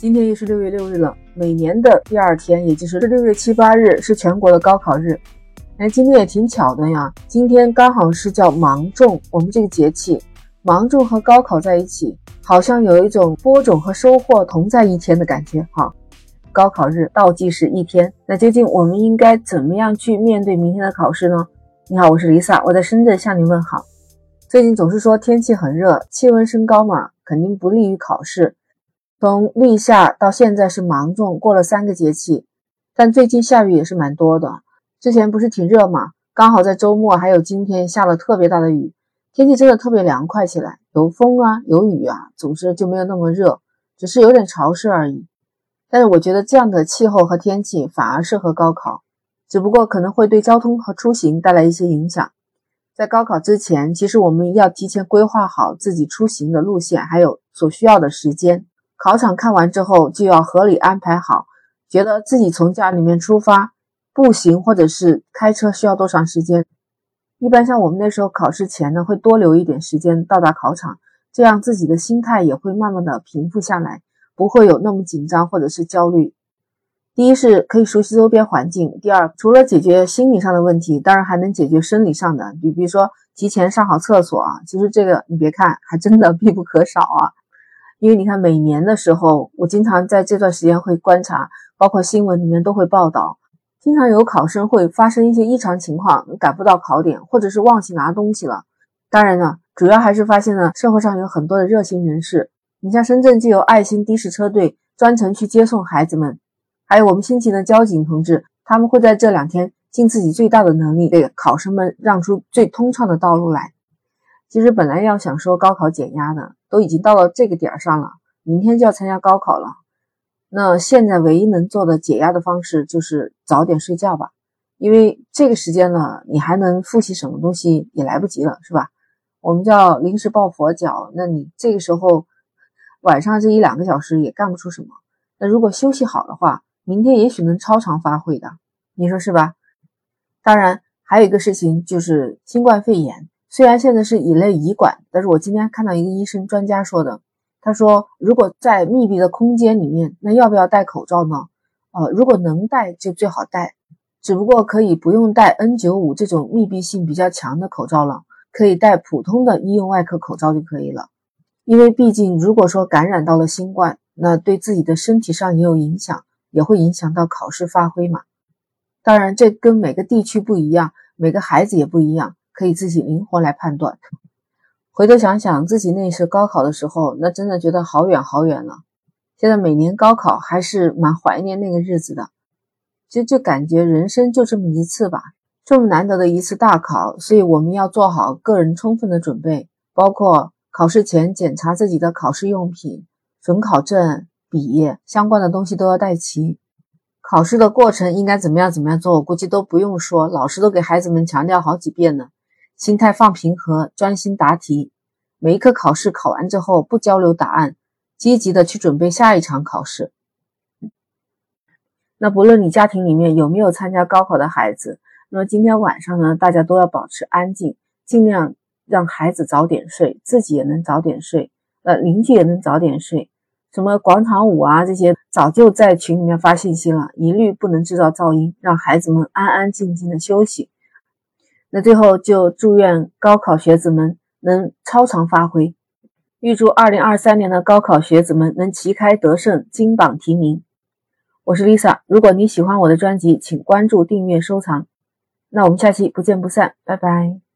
今天又是六月六日了，每年的第二天，也就是六月七八日，是全国的高考日。哎，今天也挺巧的呀，今天刚好是叫芒种，我们这个节气，芒种和高考在一起，好像有一种播种和收获同在一天的感觉。哈，高考日倒计时一天，那究竟我们应该怎么样去面对明天的考试呢？你好，我是 Lisa，我在深圳向您问好。最近总是说天气很热，气温升高嘛，肯定不利于考试。从立夏到现在是芒种，过了三个节气，但最近下雨也是蛮多的。之前不是挺热嘛，刚好在周末还有今天下了特别大的雨，天气真的特别凉快起来，有风啊，有雨啊，总之就没有那么热，只是有点潮湿而已。但是我觉得这样的气候和天气反而适合高考，只不过可能会对交通和出行带来一些影响。在高考之前，其实我们要提前规划好自己出行的路线，还有所需要的时间。考场看完之后，就要合理安排好，觉得自己从家里面出发，步行或者是开车需要多长时间。一般像我们那时候考试前呢，会多留一点时间到达考场，这样自己的心态也会慢慢的平复下来，不会有那么紧张或者是焦虑。第一是可以熟悉周边环境，第二除了解决心理上的问题，当然还能解决生理上的，你比如说提前上好厕所啊，其实这个你别看还真的必不可少啊。因为你看，每年的时候，我经常在这段时间会观察，包括新闻里面都会报道，经常有考生会发生一些异常情况，赶不到考点，或者是忘记拿东西了。当然呢，主要还是发现了社会上有很多的热心人士。你像深圳就有爱心的士车队专程去接送孩子们，还有我们辛勤的交警同志，他们会在这两天尽自己最大的能力，给考生们让出最通畅的道路来。其实本来要想说高考减压的，都已经到了这个点儿上了，明天就要参加高考了。那现在唯一能做的解压的方式就是早点睡觉吧，因为这个时间呢，你还能复习什么东西也来不及了，是吧？我们叫临时抱佛脚，那你这个时候晚上这一两个小时也干不出什么。那如果休息好的话，明天也许能超常发挥的，你说是吧？当然，还有一个事情就是新冠肺炎。虽然现在是乙类乙管，但是我今天看到一个医生专家说的，他说如果在密闭的空间里面，那要不要戴口罩呢？呃，如果能戴就最好戴，只不过可以不用戴 N95 这种密闭性比较强的口罩了，可以戴普通的医用外科口罩就可以了。因为毕竟如果说感染到了新冠，那对自己的身体上也有影响，也会影响到考试发挥嘛。当然，这跟每个地区不一样，每个孩子也不一样。可以自己灵活来判断。回头想想自己那时高考的时候，那真的觉得好远好远了。现在每年高考还是蛮怀念那个日子的。就就感觉人生就这么一次吧，这么难得的一次大考，所以我们要做好个人充分的准备，包括考试前检查自己的考试用品、准考证、笔相关的东西都要带齐。考试的过程应该怎么样怎么样做，我估计都不用说，老师都给孩子们强调好几遍了。心态放平和，专心答题。每一科考试考完之后，不交流答案，积极的去准备下一场考试。那不论你家庭里面有没有参加高考的孩子，那么今天晚上呢，大家都要保持安静，尽量让孩子早点睡，自己也能早点睡，呃，邻居也能早点睡。什么广场舞啊这些，早就在群里面发信息了，一律不能制造噪音，让孩子们安安静静的休息。那最后就祝愿高考学子们能超常发挥，预祝二零二三年的高考学子们能旗开得胜，金榜题名。我是 Lisa，如果你喜欢我的专辑，请关注、订阅、收藏。那我们下期不见不散，拜拜。